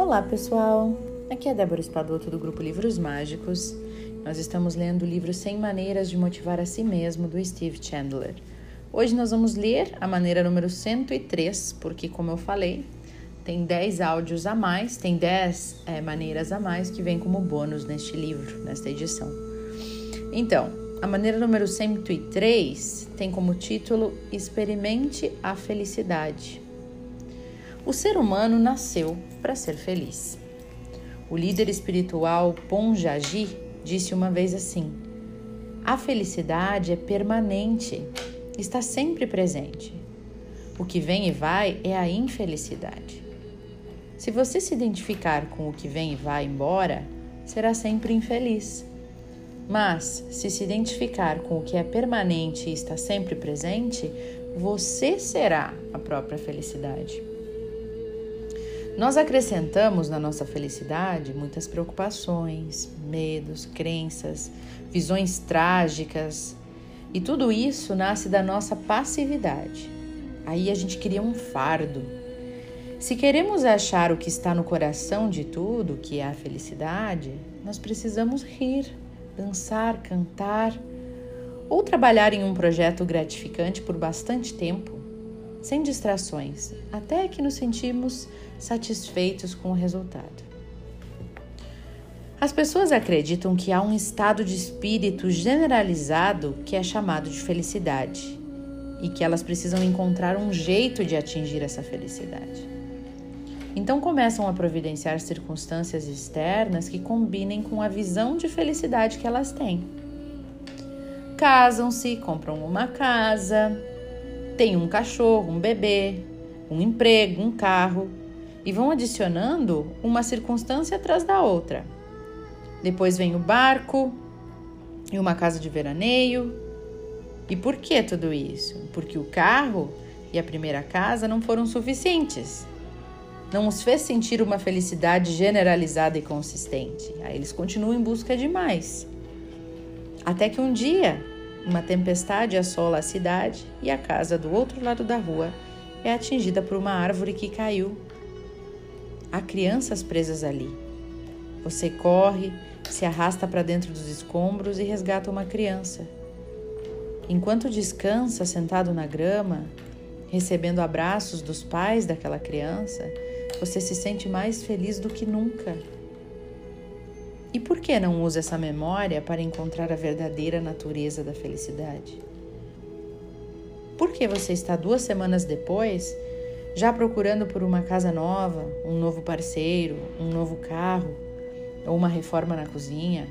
Olá, pessoal! Aqui é Débora Espadoto do grupo Livros Mágicos. Nós estamos lendo o livro 100 Maneiras de Motivar a Si Mesmo, do Steve Chandler. Hoje nós vamos ler a maneira número 103, porque, como eu falei, tem 10 áudios a mais, tem 10 é, maneiras a mais que vem como bônus neste livro, nesta edição. Então, a maneira número 103 tem como título Experimente a Felicidade. O ser humano nasceu para ser feliz. O líder espiritual Ponjaji disse uma vez assim: A felicidade é permanente, está sempre presente. O que vem e vai é a infelicidade. Se você se identificar com o que vem e vai embora, será sempre infeliz. Mas, se se identificar com o que é permanente e está sempre presente, você será a própria felicidade. Nós acrescentamos na nossa felicidade muitas preocupações, medos, crenças, visões trágicas, e tudo isso nasce da nossa passividade. Aí a gente cria um fardo. Se queremos achar o que está no coração de tudo, que é a felicidade, nós precisamos rir, dançar, cantar ou trabalhar em um projeto gratificante por bastante tempo sem distrações, até que nos sentimos satisfeitos com o resultado. As pessoas acreditam que há um estado de espírito generalizado que é chamado de felicidade e que elas precisam encontrar um jeito de atingir essa felicidade. Então começam a providenciar circunstâncias externas que combinem com a visão de felicidade que elas têm. Casam-se, compram uma casa, tem um cachorro, um bebê, um emprego, um carro e vão adicionando uma circunstância atrás da outra. Depois vem o barco e uma casa de veraneio. E por que tudo isso? Porque o carro e a primeira casa não foram suficientes. Não os fez sentir uma felicidade generalizada e consistente. Aí eles continuam em busca de mais. Até que um dia uma tempestade assola a cidade e a casa do outro lado da rua é atingida por uma árvore que caiu. Há crianças presas ali. Você corre, se arrasta para dentro dos escombros e resgata uma criança. Enquanto descansa sentado na grama, recebendo abraços dos pais daquela criança, você se sente mais feliz do que nunca. E por que não usa essa memória para encontrar a verdadeira natureza da felicidade? Por que você está duas semanas depois já procurando por uma casa nova, um novo parceiro, um novo carro ou uma reforma na cozinha?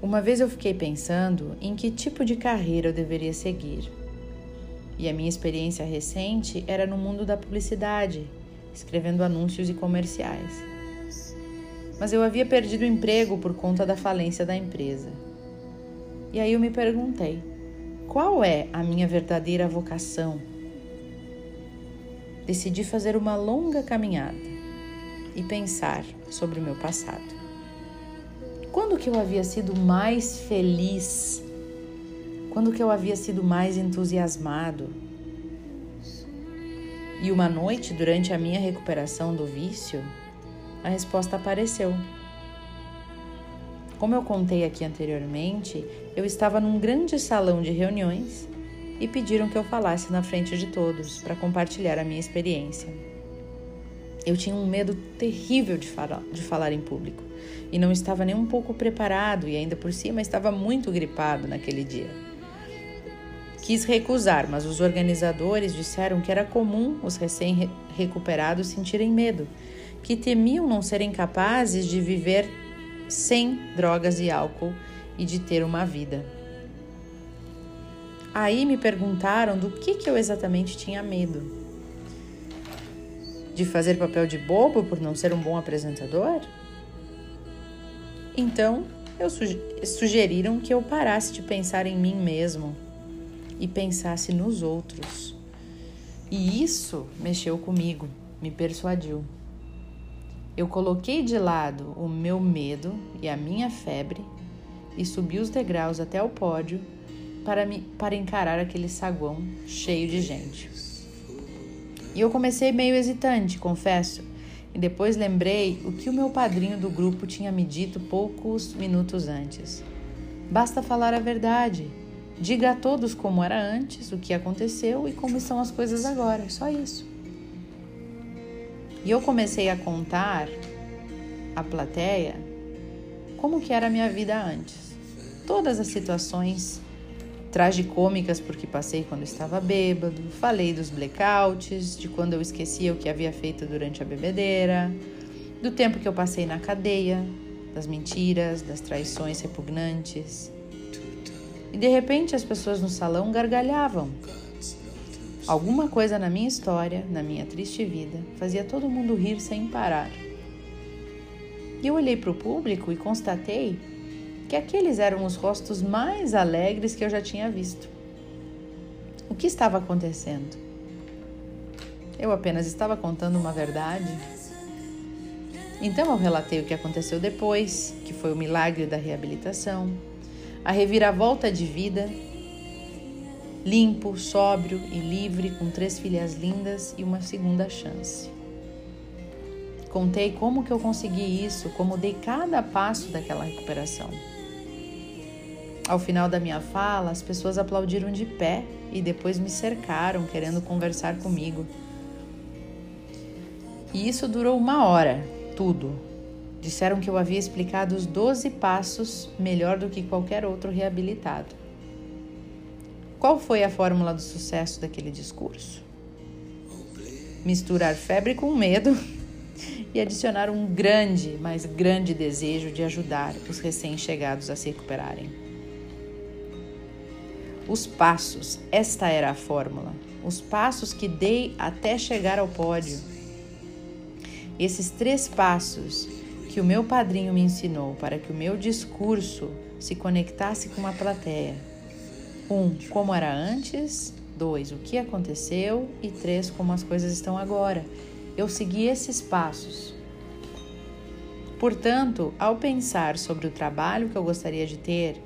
Uma vez eu fiquei pensando em que tipo de carreira eu deveria seguir. E a minha experiência recente era no mundo da publicidade, escrevendo anúncios e comerciais mas eu havia perdido o emprego por conta da falência da empresa. E aí eu me perguntei: qual é a minha verdadeira vocação? Decidi fazer uma longa caminhada e pensar sobre o meu passado. Quando que eu havia sido mais feliz? Quando que eu havia sido mais entusiasmado? E uma noite, durante a minha recuperação do vício, a resposta apareceu. Como eu contei aqui anteriormente, eu estava num grande salão de reuniões e pediram que eu falasse na frente de todos para compartilhar a minha experiência. Eu tinha um medo terrível de falar, de falar em público e não estava nem um pouco preparado e ainda por cima estava muito gripado naquele dia. Quis recusar, mas os organizadores disseram que era comum os recém-recuperados sentirem medo que temiam não serem capazes de viver sem drogas e álcool e de ter uma vida. Aí me perguntaram do que, que eu exatamente tinha medo. De fazer papel de bobo por não ser um bom apresentador? Então, eu sugeriram que eu parasse de pensar em mim mesmo e pensasse nos outros. E isso mexeu comigo, me persuadiu. Eu coloquei de lado o meu medo e a minha febre e subi os degraus até o pódio para, me, para encarar aquele saguão cheio de gente. E eu comecei meio hesitante, confesso, e depois lembrei o que o meu padrinho do grupo tinha me dito poucos minutos antes. Basta falar a verdade. Diga a todos como era antes, o que aconteceu e como estão as coisas agora. Só isso. E eu comecei a contar à plateia como que era a minha vida antes. Todas as situações tragicômicas porque passei quando estava bêbado, falei dos blackouts, de quando eu esquecia o que havia feito durante a bebedeira, do tempo que eu passei na cadeia, das mentiras, das traições repugnantes. E de repente as pessoas no salão gargalhavam. Alguma coisa na minha história, na minha triste vida, fazia todo mundo rir sem parar. Eu olhei para o público e constatei que aqueles eram os rostos mais alegres que eu já tinha visto. O que estava acontecendo? Eu apenas estava contando uma verdade. Então eu relatei o que aconteceu depois, que foi o milagre da reabilitação, a reviravolta de vida, limpo, sóbrio e livre, com três filhas lindas e uma segunda chance. Contei como que eu consegui isso, como dei cada passo daquela recuperação. Ao final da minha fala, as pessoas aplaudiram de pé e depois me cercaram, querendo conversar comigo. E isso durou uma hora, tudo. Disseram que eu havia explicado os 12 passos melhor do que qualquer outro reabilitado. Qual foi a fórmula do sucesso daquele discurso? Misturar febre com medo e adicionar um grande, mas grande desejo de ajudar os recém-chegados a se recuperarem. Os passos, esta era a fórmula. Os passos que dei até chegar ao pódio. Esses três passos que o meu padrinho me ensinou para que o meu discurso se conectasse com uma plateia. Um, como era antes. Dois, o que aconteceu. E três, como as coisas estão agora. Eu segui esses passos. Portanto, ao pensar sobre o trabalho que eu gostaria de ter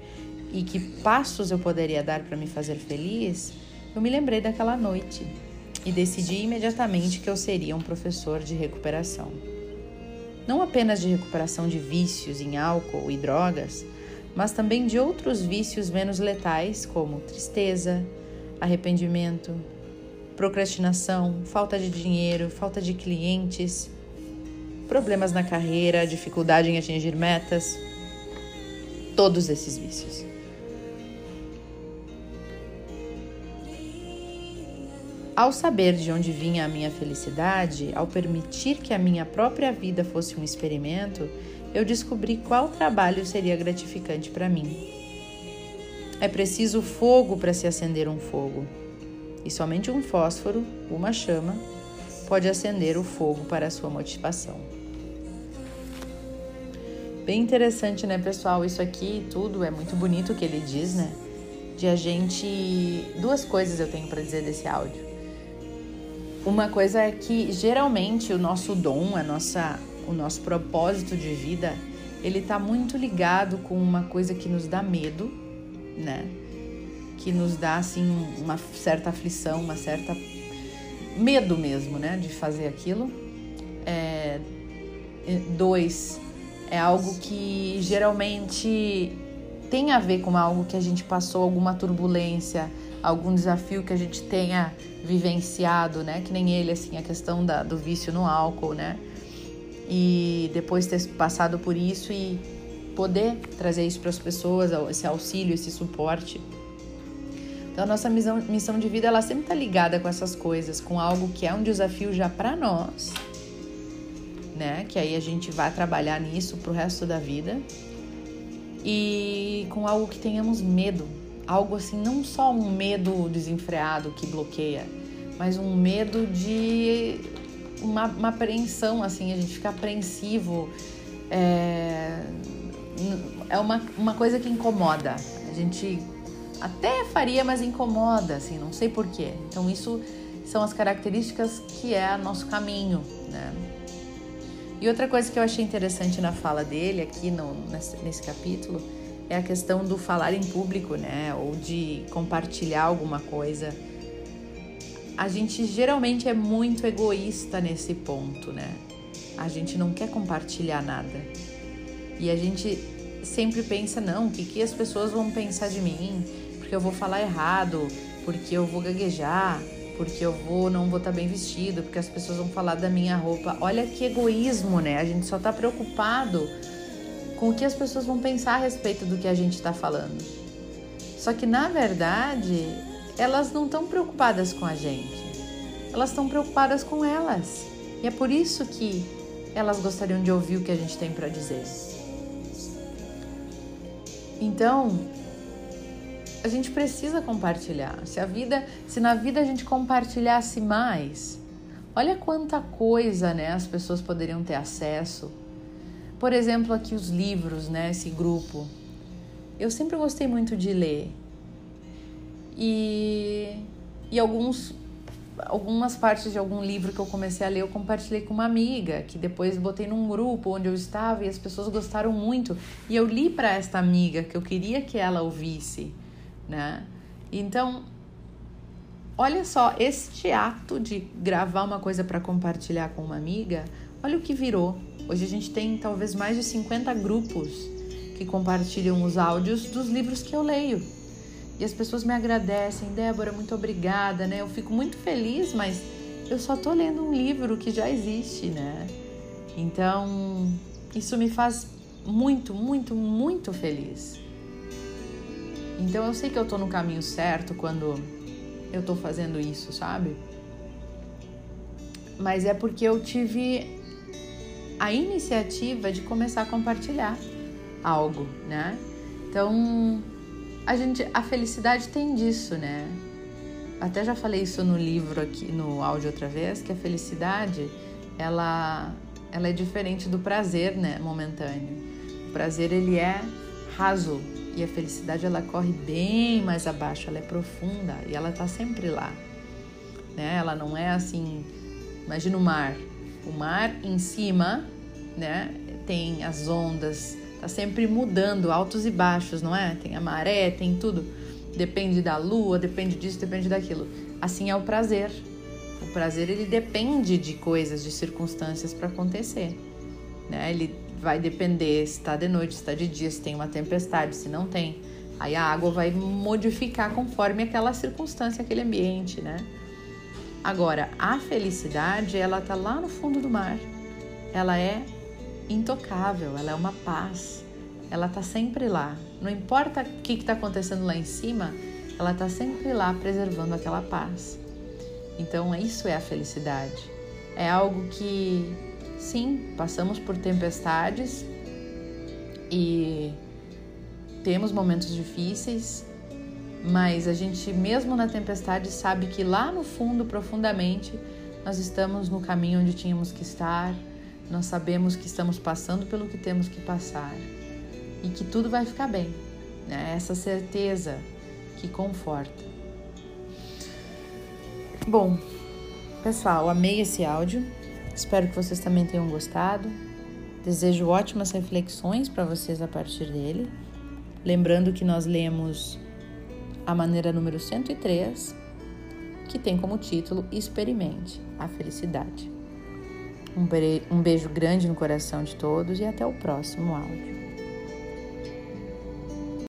e que passos eu poderia dar para me fazer feliz, eu me lembrei daquela noite e decidi imediatamente que eu seria um professor de recuperação. Não apenas de recuperação de vícios em álcool e drogas, mas também de outros vícios menos letais, como tristeza, arrependimento, procrastinação, falta de dinheiro, falta de clientes, problemas na carreira, dificuldade em atingir metas, todos esses vícios. Ao saber de onde vinha a minha felicidade, ao permitir que a minha própria vida fosse um experimento, eu descobri qual trabalho seria gratificante para mim. É preciso fogo para se acender um fogo, e somente um fósforo, uma chama, pode acender o fogo para a sua motivação. Bem interessante, né, pessoal? Isso aqui tudo é muito bonito o que ele diz, né? De a gente. Duas coisas eu tenho para dizer desse áudio. Uma coisa é que geralmente o nosso dom, a nossa, o nosso propósito de vida, ele está muito ligado com uma coisa que nos dá medo, né? Que nos dá assim uma certa aflição, uma certa medo mesmo, né? De fazer aquilo. É, dois, é algo que geralmente tem a ver com algo que a gente passou alguma turbulência, algum desafio que a gente tenha vivenciado, né? Que nem ele, assim, a questão da, do vício no álcool, né? E depois ter passado por isso e poder trazer isso para as pessoas, esse auxílio, esse suporte. Então, a nossa missão, missão de vida, ela sempre está ligada com essas coisas, com algo que é um desafio já para nós, né? Que aí a gente vai trabalhar nisso pro resto da vida. E com algo que tenhamos medo, algo assim, não só um medo desenfreado que bloqueia, mas um medo de uma, uma apreensão, assim, a gente fica apreensivo. É, é uma, uma coisa que incomoda. A gente até faria, mas incomoda, assim, não sei porquê. Então, isso são as características que é nosso caminho, né? E outra coisa que eu achei interessante na fala dele aqui no, nesse, nesse capítulo é a questão do falar em público, né? Ou de compartilhar alguma coisa. A gente geralmente é muito egoísta nesse ponto, né? A gente não quer compartilhar nada. E a gente sempre pensa, não, o que, que as pessoas vão pensar de mim? Porque eu vou falar errado, porque eu vou gaguejar, porque eu vou não vou estar tá bem vestido, porque as pessoas vão falar da minha roupa. Olha que egoísmo, né? A gente só está preocupado com o que as pessoas vão pensar a respeito do que a gente está falando. Só que na verdade, elas não estão preocupadas com a gente. Elas estão preocupadas com elas. E é por isso que elas gostariam de ouvir o que a gente tem para dizer. Então, a gente precisa compartilhar. Se a vida, se na vida a gente compartilhasse mais, olha quanta coisa, né, as pessoas poderiam ter acesso. Por exemplo, aqui os livros, né, esse grupo. Eu sempre gostei muito de ler. E e alguns algumas partes de algum livro que eu comecei a ler eu compartilhei com uma amiga, que depois botei num grupo onde eu estava e as pessoas gostaram muito. E eu li para esta amiga que eu queria que ela ouvisse, né? Então, olha só, este ato de gravar uma coisa para compartilhar com uma amiga, olha o que virou. Hoje a gente tem talvez mais de 50 grupos que compartilham os áudios dos livros que eu leio. E as pessoas me agradecem, Débora, muito obrigada, né? Eu fico muito feliz, mas eu só tô lendo um livro que já existe, né? Então, isso me faz muito, muito, muito feliz. Então, eu sei que eu tô no caminho certo quando eu tô fazendo isso, sabe? Mas é porque eu tive a iniciativa de começar a compartilhar algo, né? Então, a gente, a felicidade tem disso, né? Até já falei isso no livro aqui, no áudio outra vez, que a felicidade, ela, ela é diferente do prazer, né, momentâneo. O prazer, ele é raso e a felicidade, ela corre bem mais abaixo, ela é profunda e ela tá sempre lá, né? Ela não é assim, imagina o mar. O mar em cima, né, tem as ondas, Tá sempre mudando, altos e baixos, não é? Tem a maré, tem tudo. Depende da lua, depende disso, depende daquilo. Assim é o prazer. O prazer ele depende de coisas, de circunstâncias para acontecer, né? Ele vai depender se está de noite, se está de dia, se tem uma tempestade, se não tem. Aí a água vai modificar conforme aquela circunstância, aquele ambiente, né? Agora, a felicidade, ela tá lá no fundo do mar. Ela é intocável, ela é uma paz. Ela está sempre lá. Não importa o que está acontecendo lá em cima, ela está sempre lá preservando aquela paz. Então, isso é a felicidade. É algo que, sim, passamos por tempestades e temos momentos difíceis, mas a gente, mesmo na tempestade, sabe que lá no fundo, profundamente, nós estamos no caminho onde tínhamos que estar nós sabemos que estamos passando pelo que temos que passar e que tudo vai ficar bem. Né? Essa certeza que conforta. Bom, pessoal, amei esse áudio. Espero que vocês também tenham gostado. Desejo ótimas reflexões para vocês a partir dele. Lembrando que nós lemos a maneira número 103, que tem como título Experimente a Felicidade. Um beijo grande no coração de todos e até o próximo áudio.